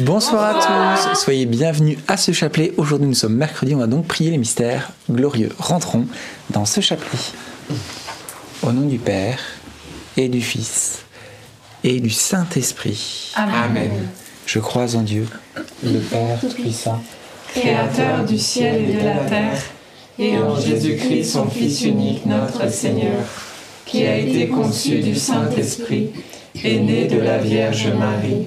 Bonsoir, à tous, soyez bienvenus à ce chapelet. Aujourd'hui nous sommes mercredi, on va donc prier les mystères glorieux. Rentrons dans ce chapelet. Au nom du Père et du Fils et du Saint-Esprit. Amen. Je crois en Dieu, le Père Tout-Puissant, Créateur du ciel et de la terre, et en Jésus-Christ, son Fils unique, notre Seigneur, qui a été conçu du Saint-Esprit, est né de la Vierge Marie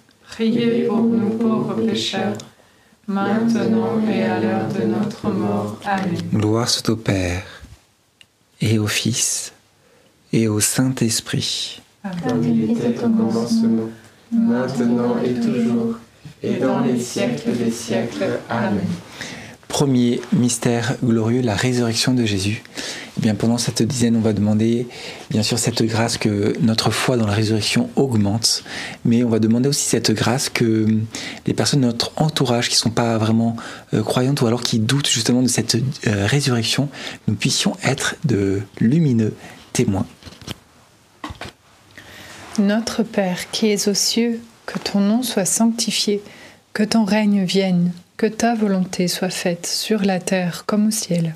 Priez pour nous pauvres pécheurs, maintenant et à l'heure de notre mort. Amen. Gloire soit au Père, et au Fils, et au Saint-Esprit. Comme il était au commencement, maintenant et toujours, et dans les siècles des siècles. Amen. Premier mystère glorieux, la résurrection de Jésus. Eh bien, pendant cette dizaine, on va demander, bien sûr, cette grâce que notre foi dans la résurrection augmente, mais on va demander aussi cette grâce que les personnes de notre entourage qui ne sont pas vraiment euh, croyantes ou alors qui doutent justement de cette euh, résurrection, nous puissions être de lumineux témoins. Notre Père qui es aux cieux, que ton nom soit sanctifié, que ton règne vienne, que ta volonté soit faite sur la terre comme au ciel.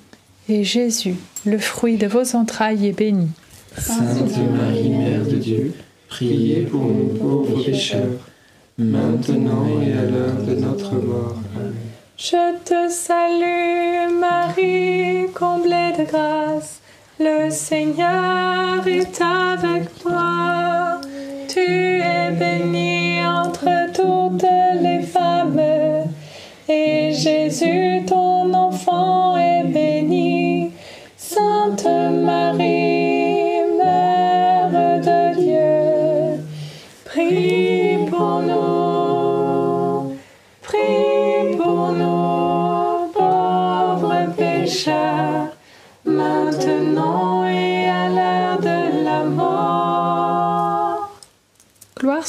et Jésus, le fruit de vos entrailles, est béni. Sainte Marie, Mère de Dieu, priez pour nous pauvres pécheurs, maintenant et à l'heure de notre mort. Amen. Je te salue Marie, comblée de grâce, le Seigneur est avec toi. Tu es bénie entre toutes les femmes, et Jésus,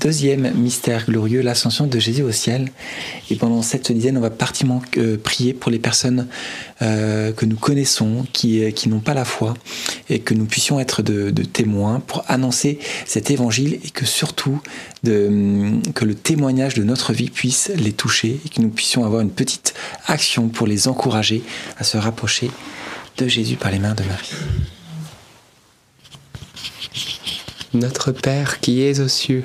Deuxième mystère glorieux, l'ascension de Jésus au ciel. Et pendant cette dizaine, on va partimement euh, prier pour les personnes euh, que nous connaissons, qui, euh, qui n'ont pas la foi, et que nous puissions être de, témoins pour annoncer cet évangile et que surtout hum, que le témoignage de notre vie puisse les toucher et que nous puissions avoir une petite action pour les encourager à se rapprocher de Jésus par les mains de Marie. Notre Père qui es aux cieux,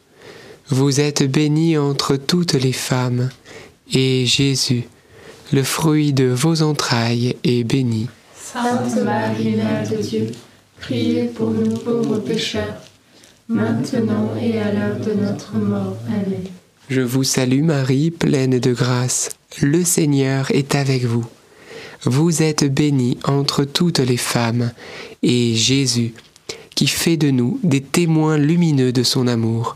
Vous êtes bénie entre toutes les femmes, et Jésus, le fruit de vos entrailles, est béni. Sainte Marie, Mère de Dieu, priez pour nous pauvres pécheurs, maintenant et à l'heure de notre mort. Amen. Je vous salue Marie, pleine de grâce. Le Seigneur est avec vous. Vous êtes bénie entre toutes les femmes, et Jésus, qui fait de nous des témoins lumineux de son amour,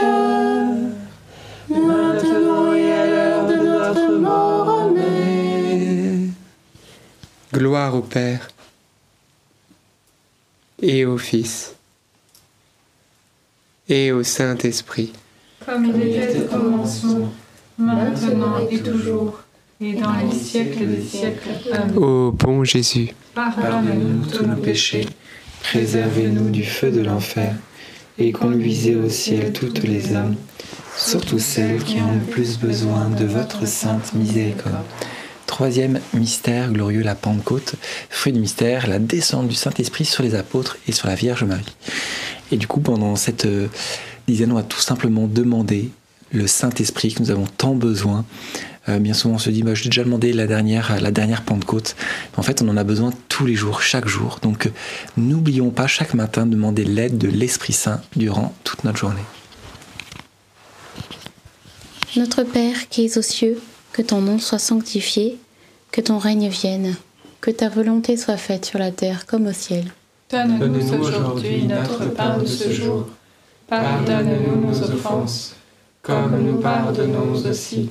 pécheurs, maintenant et à l'heure de notre mort. Amen. Gloire au Père et au Fils et au Saint-Esprit. Comme il était au commencement, maintenant et toujours, et dans les siècles des siècles. Amen. Ô bon Jésus, Pardonne-nous tous nos péchés, préservez-nous du feu de l'enfer, et conduisez au ciel toutes les âmes, surtout celles qui ont le plus besoin de votre sainte miséricorde. Troisième mystère glorieux, la Pentecôte. Fruit du mystère, la descente du Saint-Esprit sur les apôtres et sur la Vierge Marie. Et du coup, pendant cette euh, dizaine, on va tout simplement demander le Saint-Esprit que nous avons tant besoin. Euh, bien souvent, on se dit, bah, je l'ai déjà demandé la dernière, la dernière Pentecôte. En fait, on en a besoin tous les jours, chaque jour. Donc, euh, n'oublions pas chaque matin de demander l'aide de l'Esprit Saint durant toute notre journée. Notre Père qui es aux cieux, que ton nom soit sanctifié, que ton règne vienne, que ta volonté soit faite sur la terre comme au ciel. Donne-nous aujourd'hui notre pain de ce jour. Pardonne-nous nos offenses, comme nous pardonnons aussi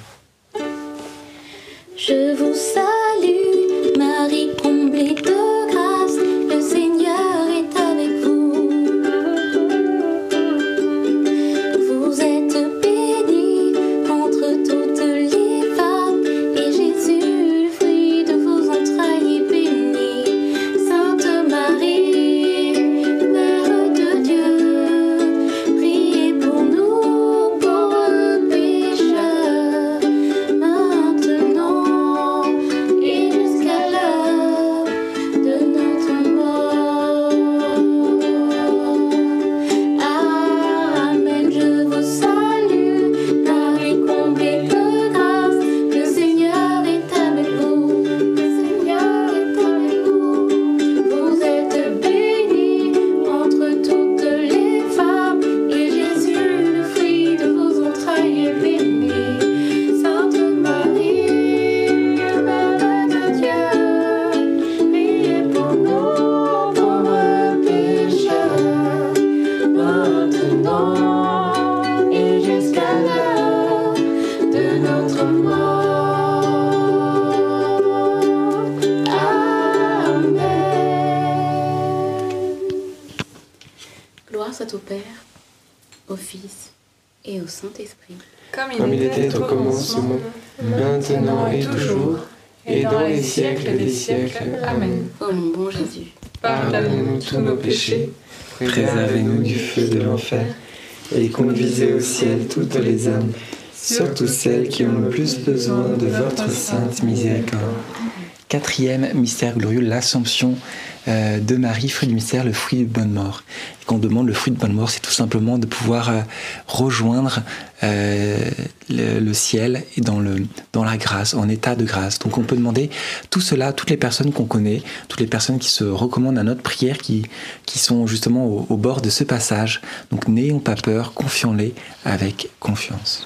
Je vous salue, Marie comblée péchés, préservez-nous du feu de l'enfer, et conduisez au ciel toutes les âmes, surtout celles qui ont le plus besoin de votre sainte miséricorde. Quatrième mystère glorieux, l'Assomption euh, de Marie, fruit du mystère, le fruit de bonne mort. Et quand on demande le fruit de bonne mort, c'est tout simplement de pouvoir euh, rejoindre euh, le, ciel et dans, le, dans la grâce, en état de grâce. Donc on peut demander tout cela, toutes les personnes qu'on connaît, toutes les personnes qui se recommandent à notre prière, qui, qui sont justement au bord de ce passage. Donc n'ayons pas peur, confions-les avec confiance.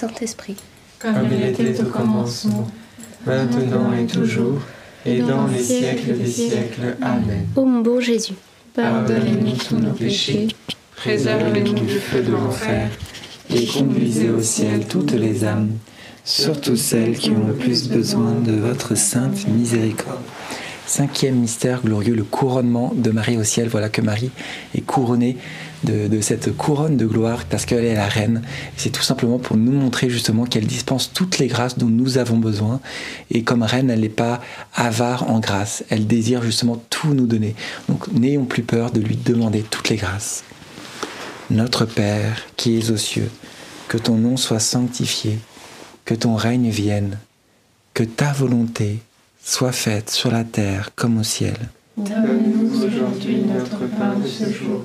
Saint-Esprit. Comme il était au commencement, maintenant et toujours, et dans les siècles des siècles. Amen. Ô mon bon Jésus, Pardonnez-nous tous nos péchés, préservez-nous du feu de l'enfer, et conduisez au ciel toutes les âmes, surtout celles qui ont le plus besoin de votre sainte miséricorde. Cinquième mystère glorieux, le couronnement de Marie au ciel. Voilà que Marie est couronnée de, cette couronne de gloire parce qu'elle est la reine. C'est tout simplement pour nous montrer justement qu'elle dispense toutes les grâces dont nous avons besoin. Et comme reine, elle n'est pas avare en grâce. Elle désire justement tout nous donner. Donc n'ayons plus peur de lui demander toutes les grâces. Notre Père qui es aux cieux, que ton nom soit sanctifié, que ton règne vienne, que ta volonté soit faite sur la terre comme au ciel. Donne-nous aujourd'hui notre pain de ce jour.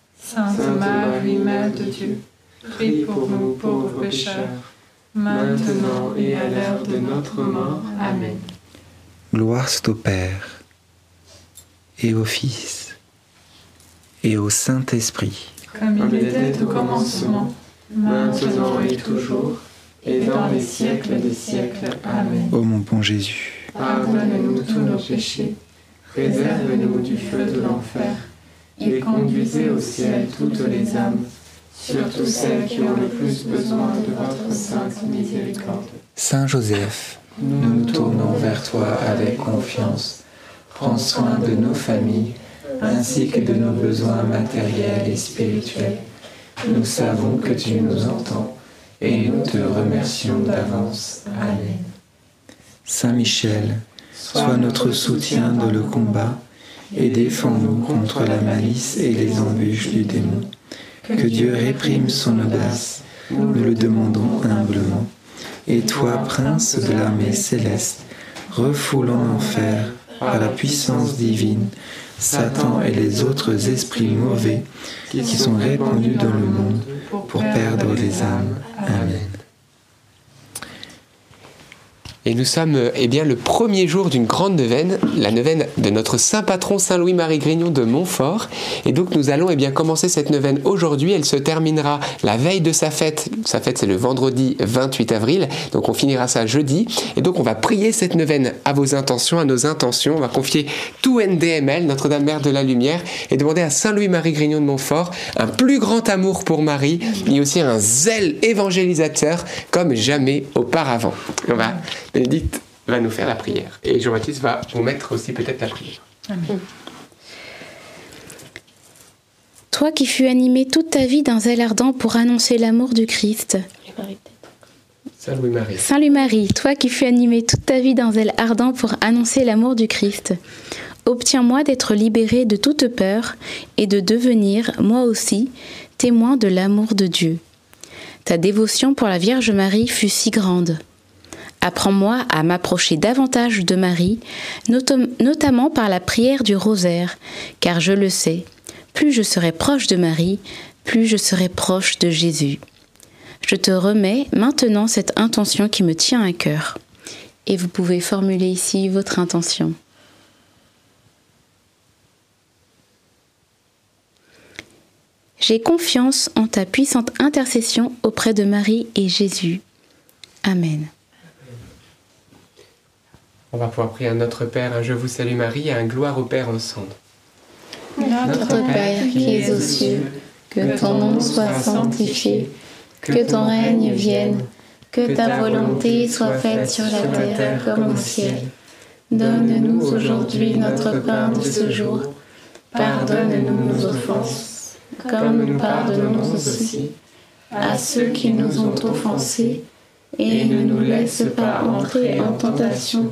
Sainte Marie, Mère de Dieu, prie pour nous pauvres pécheurs, maintenant et à l'heure de notre mort. Amen. Gloire soit au Père, et au Fils, et au Saint-Esprit, Comme il était au commencement, maintenant et toujours, et dans les siècles des siècles. Amen. ô mon bon Jésus. Pardonne-nous tous nos péchés, réserve-nous du feu de l'enfer, et conduisez au ciel toutes les âmes, surtout celles qui ont le plus besoin de votre sainte miséricorde. Saint Joseph, Nous nous tournons vers toi avec confiance. Prends soin de nos familles ainsi que de nos besoins matériels et spirituels. Nous savons que tu nous entends et nous te remercions d'avance. Amen. Saint Michel, sois notre soutien dans le combat et défends-nous contre la malice et les embûches du démon. Que Dieu réprime son audace, nous le demandons humblement. Et toi, prince de l'armée céleste, refoule en enfer, par la puissance divine, Satan et les autres esprits mauvais qui sont répandus dans le monde pour perdre les âmes. Amen. Et nous sommes euh, eh bien, le premier jour d'une grande neuvaine, la neuvaine de notre saint patron Saint Louis-Marie Grignon de Montfort. Et donc nous allons eh bien, commencer cette neuvaine aujourd'hui. Elle se terminera la veille de sa fête. Sa fête c'est le vendredi 28 avril. Donc on finira ça jeudi. Et donc on va prier cette neuvaine à vos intentions, à nos intentions. On va confier tout NDML, Notre-Dame-Mère de la Lumière, et demander à Saint Louis-Marie Grignon de Montfort un plus grand amour pour Marie et aussi un zèle évangélisateur comme jamais auparavant. On va Bénédicte va nous faire la prière. Et Jean-Baptiste va vous mettre aussi peut-être la prière. Toi qui fus animé toute ta vie d'un zèle ardent pour annoncer l'amour du Christ. Saint Louis-Marie. Saint Louis-Marie, toi qui fus animé toute ta vie d'un zèle ardent pour annoncer l'amour du Christ, obtiens-moi d'être libéré de toute peur et de devenir, moi aussi, témoin de l'amour de Dieu. Ta dévotion pour la Vierge Marie fut si grande. Apprends-moi à m'approcher davantage de Marie, notam- notamment par la prière du rosaire, car je le sais, plus je serai proche de Marie, plus je serai proche de Jésus. Je te remets maintenant cette intention qui me tient à cœur. Et vous pouvez formuler ici votre intention. J'ai confiance en ta puissante intercession auprès de Marie et Jésus. Amen. On va pouvoir prier à notre Père, un Je vous salue Marie et un Gloire au Père ensemble. Notre Père qui es aux cieux, que ton nom soit sanctifié, que ton règne vienne, que ta volonté soit faite sur la terre comme au ciel. Donne-nous aujourd'hui notre pain de ce jour. Pardonne-nous nos offenses, comme nous pardonnons aussi à ceux qui nous ont offensés, et ne nous laisse pas entrer en tentation,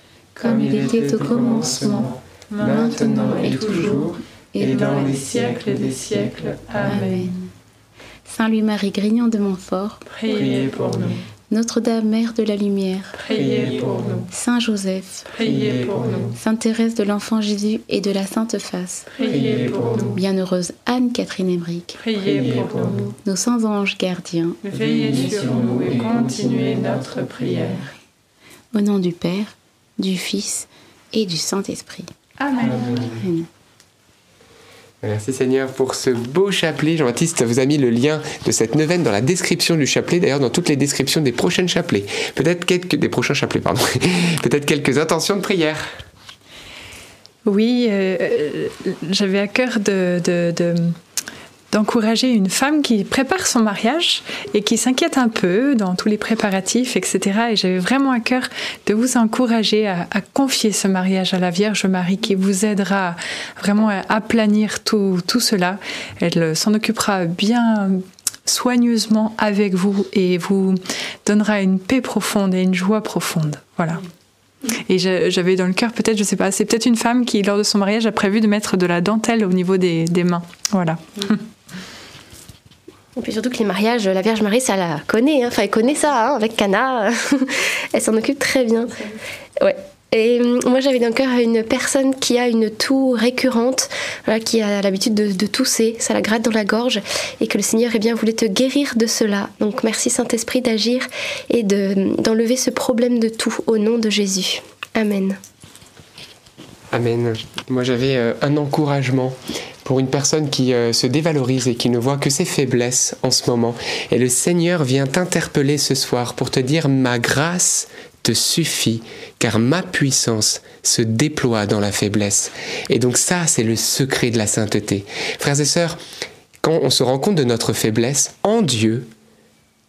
comme il était au commencement, maintenant et toujours, et dans les siècles des siècles. Amen. Saint Louis-Marie Grignon de Montfort, Priez pour nous. Notre-Dame Mère de la Lumière, Priez pour nous. Saint Joseph, Priez pour nous. Sainte Thérèse de l'Enfant Jésus et de la Sainte Face, Priez pour nous. Bienheureuse Anne-Catherine Emmerich, Priez pour nous. nos saints anges gardiens, Veillez sur nous et continuez notre prière. au nom du Père, du Fils et du Saint-Esprit. Amen. Amen. Merci Seigneur pour ce beau chapelet. Jean-Baptiste vous a mis le lien de cette neuvaine dans la description du chapelet, d'ailleurs dans toutes les descriptions des prochaines chapelets. Peut-être quelques des prochains chapelets, pardon. Peut-être quelques intentions de prière. Oui, euh, euh, j'avais à cœur de, de- de- d'encourager une femme qui prépare son mariage et qui s'inquiète un peu dans tous les préparatifs, etc. Et j'avais vraiment à cœur de vous encourager à, confier ce mariage à la Vierge Marie qui vous aidera vraiment à aplanir tout, tout cela. Elle s'en occupera bien soigneusement avec vous et vous donnera une paix profonde et une joie profonde. Voilà. Et j'avais dans le cœur, peut-être, je sais pas, c'est peut-être une femme qui, lors de son mariage, a prévu de mettre de la dentelle au niveau des, des mains. Voilà. Et puis surtout que les mariages, la Vierge Marie, ça la connaît. hein. Enfin, elle connaît ça hein, avec Cana. elle s'en occupe très bien. Ouais. Et hum, moi, j'avais dans le cœur une personne qui a une toux récurrente, qui a l'habitude de, tousser, ça la gratte dans la gorge, et que le Seigneur eh bien, voulait te guérir de cela. Donc, merci Saint-Esprit d'agir et de- d'enlever ce problème de toux au nom de Jésus. Amen. Amen. Moi, j'avais euh, un encouragement pour une personne qui euh, se dévalorise et qui ne voit que ses faiblesses en ce moment. Et le Seigneur vient t'interpeller ce soir pour te dire ma grâce te suffit, car ma puissance se déploie dans la faiblesse. Et donc ça, c'est le secret de la sainteté. Frères et sœurs, quand on se rend compte de notre faiblesse en Dieu,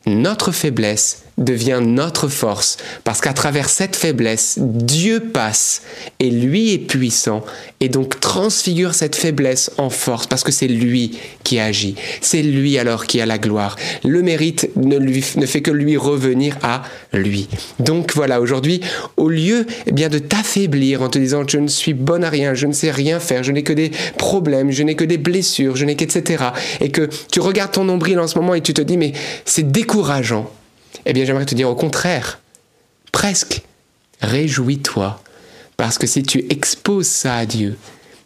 notre faiblesse devient notre force, parce qu'à travers cette faiblesse, Dieu passe, et lui est puissant, et donc transfigure cette faiblesse en force, parce que c'est lui qui agit, c'est lui alors qui a la gloire. Le mérite ne, lui, ne fait que lui revenir à lui. Donc voilà, aujourd'hui, au lieu eh bien, de t'affaiblir en te disant je ne suis bonne à rien, je ne sais rien faire, je n'ai que des problèmes, je n'ai que des blessures, je n'ai qu'etc. Et que tu regardes ton nombril en ce moment et tu te dis mais c'est décourageant. Eh bien j'aimerais te dire au contraire, presque, réjouis-toi. Parce que si tu exposes ça à Dieu,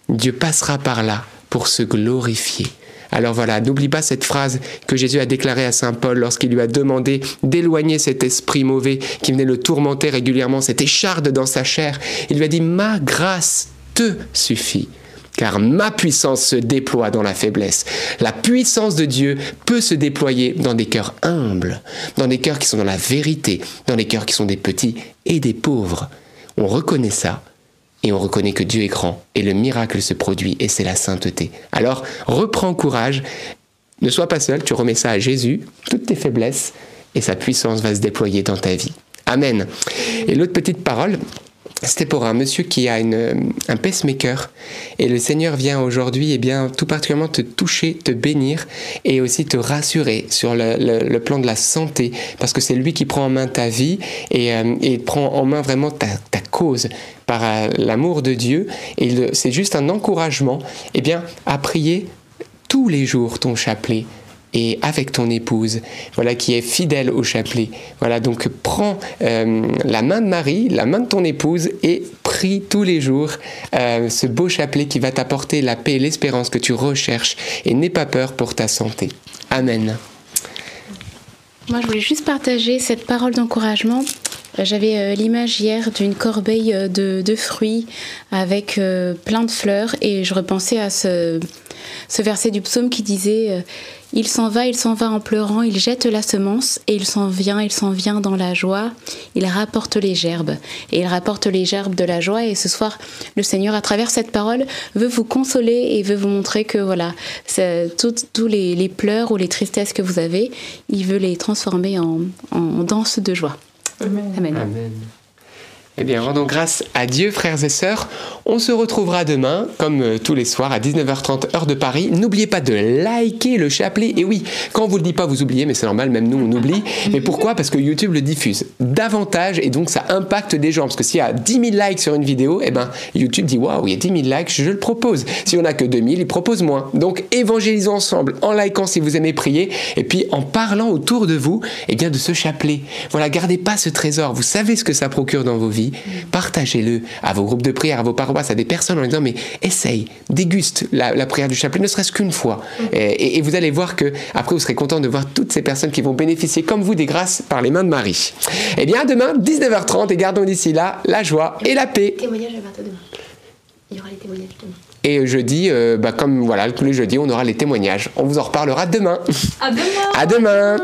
Dieu passera par là pour se glorifier. Alors voilà, n'oublie pas cette phrase que Jésus a déclarée à Saint Paul lorsqu'il lui a demandé d'éloigner cet esprit mauvais qui venait le tourmenter régulièrement, cette écharde dans sa chair. Il lui a dit, ma grâce te suffit car ma puissance se déploie dans la faiblesse. La puissance de Dieu peut se déployer dans des cœurs humbles, dans des cœurs qui sont dans la vérité, dans des cœurs qui sont des petits et des pauvres. On reconnaît ça et on reconnaît que Dieu est grand et le miracle se produit et c'est la sainteté. Alors reprends courage, ne sois pas seul, tu remets ça à Jésus, toutes tes faiblesses et sa puissance va se déployer dans ta vie. Amen. Et l'autre petite parole, c'était pour un monsieur qui a une, un pacemaker et le Seigneur vient aujourd'hui et bien tout particulièrement te toucher, te bénir et aussi te rassurer sur le, le- plan de la santé parce que c'est lui qui prend en main ta vie et, euh, et prend en main vraiment ta, ta cause. Par euh, l'amour de Dieu et c'est juste un encouragement et bien à prier tous les jours ton chapelet et avec ton épouse, voilà, qui est fidèle au chapelet. Voilà, donc prends euh, la main de Marie, la main de ton épouse et prie tous les jours euh, ce beau chapelet qui va t'apporter la paix et l'espérance que tu recherches et n'aie pas peur pour ta santé. Amen. Moi, je voulais juste partager cette parole d'encouragement. Euh, J'avais euh, l'image hier d'une corbeille euh, de, de fruits avec plein de fleurs et je repensais à ce, ce verset du psaume qui disait Il s'en va, il s'en va en pleurant, il jette la semence et il s'en vient, il s'en vient dans la joie, il rapporte les gerbes et il rapporte les gerbes de la joie et ce soir le Seigneur à travers cette parole veut vous consoler et veut vous montrer que voilà, tous les, les pleurs ou les tristesses que vous avez, il veut les transformer en, en danse de joie. Amen. Amen. Eh bien, rendons grâce à Dieu, frères et sœurs. On se retrouvera demain, comme euh, tous les soirs, à 19h30 heure de Paris. N'oubliez pas de liker le chapelet. Et oui, quand on vous le dit pas, vous oubliez, mais c'est normal, même nous, on oublie. Mais pourquoi? Parce que YouTube le diffuse davantage et donc ça impacte des gens. Parce que s'il y a 10 000 likes sur une vidéo, eh ben, YouTube dit waouh, il y a 10 000 likes, je le propose. Si on n'a que 2000, il propose moins. Donc, évangélisons ensemble en likant si vous aimez prier et puis en parlant autour de vous, eh bien, de ce chapelet. Voilà, gardez pas ce trésor. Vous savez ce que ça procure dans vos vies. Partagez-le à vos groupes de prière, à vos paroisses, à des personnes en disant mais essaye, déguste la, la prière du chapelet, ne serait-ce qu'une fois. Et, et- vous allez voir que après vous serez content de voir toutes ces personnes qui vont bénéficier comme vous des grâces par les mains de Marie. Eh bien, à demain, 19h30, et gardons d'ici là la joie et la paix. Témoignage à partir de demain. Il y aura les témoignages demain. Et jeudi, euh, bah, comme voilà, tous les jeudis, on aura les témoignages. On vous en reparlera demain. À demain À demain.